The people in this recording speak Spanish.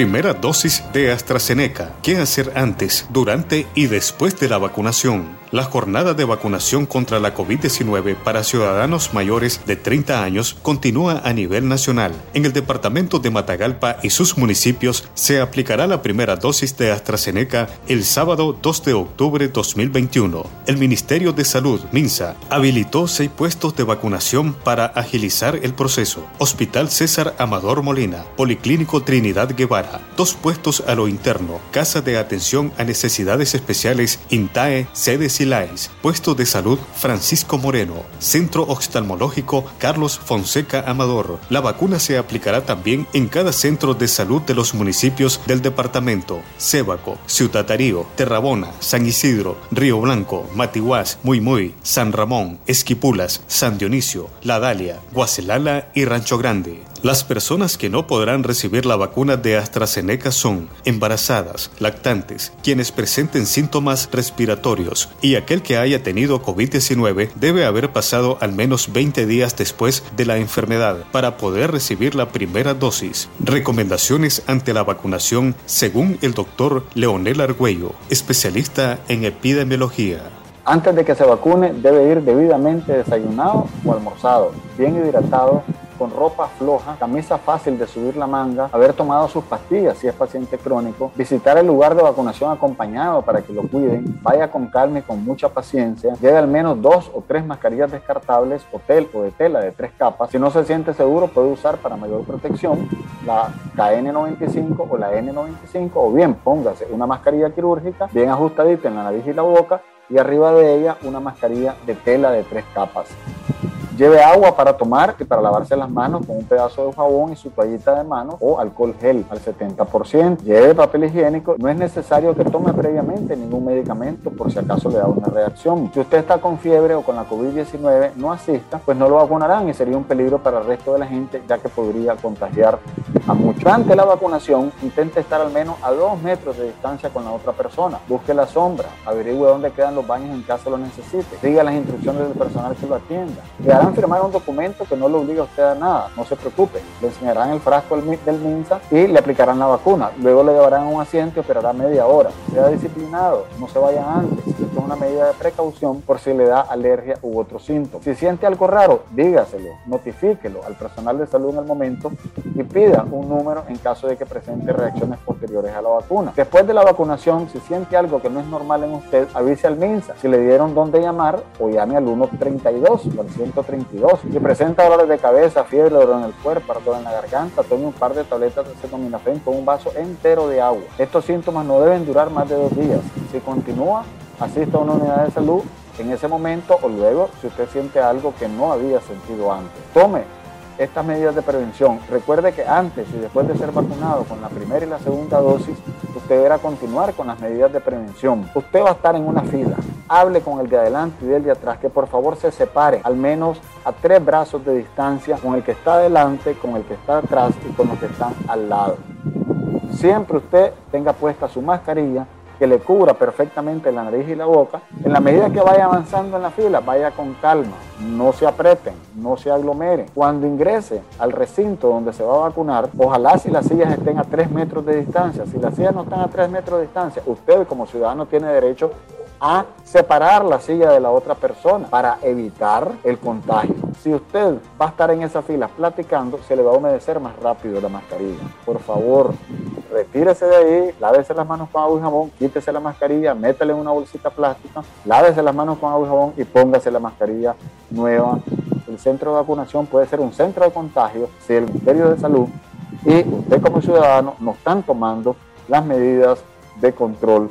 Primera dosis de AstraZeneca. ¿Qué hacer antes, durante y después de la vacunación? La jornada de vacunación contra la COVID-19 para ciudadanos mayores de 30 años continúa a nivel nacional. En el departamento de Matagalpa y sus municipios se aplicará la primera dosis de AstraZeneca el sábado 2 de octubre 2021. El Ministerio de Salud, MINSA, habilitó seis puestos de vacunación para agilizar el proceso. Hospital César Amador Molina, Policlínico Trinidad Guevara, dos puestos a lo interno, Casa de Atención a Necesidades Especiales, INTAE, sedes Puesto de Salud Francisco Moreno, Centro Oftalmológico Carlos Fonseca Amador. La vacuna se aplicará también en cada centro de salud de los municipios del departamento. Cebaco, Ciudad Terrabona, San Isidro, Río Blanco, Matiguás, Muy Muy, San Ramón, Esquipulas, San Dionisio, La Dalia, Guacelala y Rancho Grande. Las personas que no podrán recibir la vacuna de AstraZeneca son embarazadas, lactantes, quienes presenten síntomas respiratorios y aquel que haya tenido COVID-19 debe haber pasado al menos 20 días después de la enfermedad para poder recibir la primera dosis. Recomendaciones ante la vacunación según el doctor Leonel Argüello, especialista en epidemiología. Antes de que se vacune debe ir debidamente desayunado o almorzado, bien hidratado con ropa floja, camisa fácil de subir la manga, haber tomado sus pastillas si es paciente crónico, visitar el lugar de vacunación acompañado para que lo cuiden, vaya con calma y con mucha paciencia, lleve al menos dos o tres mascarillas descartables, hotel o de tela de tres capas. Si no se siente seguro, puede usar para mayor protección la KN95 o la N95 o bien póngase una mascarilla quirúrgica bien ajustadita en la nariz y la boca y arriba de ella una mascarilla de tela de tres capas. Lleve agua para tomar y para lavarse las manos con un pedazo de jabón y su toallita de mano o alcohol gel al 70%. Lleve papel higiénico. No es necesario que tome previamente ningún medicamento por si acaso le da una reacción. Si usted está con fiebre o con la COVID-19, no asista, pues no lo vacunarán y sería un peligro para el resto de la gente ya que podría contagiar a la vacunación, intente estar al menos a dos metros de distancia con la otra persona. Busque la sombra, averigüe dónde quedan los baños en caso lo necesite. Siga las instrucciones del personal que lo atienda. Le harán firmar un documento que no le obliga a usted a nada, no se preocupe. Le enseñarán el frasco del MINSA y le aplicarán la vacuna. Luego le llevarán a un asiento y esperará media hora. Sea disciplinado, no se vaya antes. Es una medida de precaución por si le da alergia u otro síntoma. Si siente algo raro, dígaselo, notifíquelo al personal de salud en el momento y pida un número en caso de que presente reacciones posteriores a la vacuna. Después de la vacunación, si siente algo que no es normal en usted, avise al MINSA. Si le dieron dónde llamar o llame al 132 o al 132 si presenta dolores de cabeza, fiebre, dolor en el cuerpo, ardor en la garganta, tome un par de tabletas de acetaminofén con un vaso entero de agua. Estos síntomas no deben durar más de dos días. Si continúa, asista a una unidad de salud en ese momento o luego si usted siente algo que no había sentido antes. Tome estas medidas de prevención. Recuerde que antes y después de ser vacunado con la primera y la segunda dosis, usted deberá continuar con las medidas de prevención. Usted va a estar en una fila. Hable con el de adelante y del de atrás, que por favor se separe al menos a tres brazos de distancia con el que está adelante, con el que está atrás y con los que están al lado. Siempre usted tenga puesta su mascarilla que le cubra perfectamente la nariz y la boca. En la medida que vaya avanzando en la fila, vaya con calma, no se aprieten, no se aglomeren. Cuando ingrese al recinto donde se va a vacunar, ojalá si las sillas estén a 3 metros de distancia. Si las sillas no están a 3 metros de distancia, usted como ciudadano tiene derecho a separar la silla de la otra persona para evitar el contagio. Si usted va a estar en esa fila platicando, se le va a humedecer más rápido la mascarilla. Por favor, retírese de ahí, lávese las manos con agua y jabón, quítese la mascarilla, métale en una bolsita plástica, lávese las manos con agua y jabón y póngase la mascarilla nueva. El centro de vacunación puede ser un centro de contagio si el Ministerio de Salud y usted como ciudadano no están tomando las medidas de control.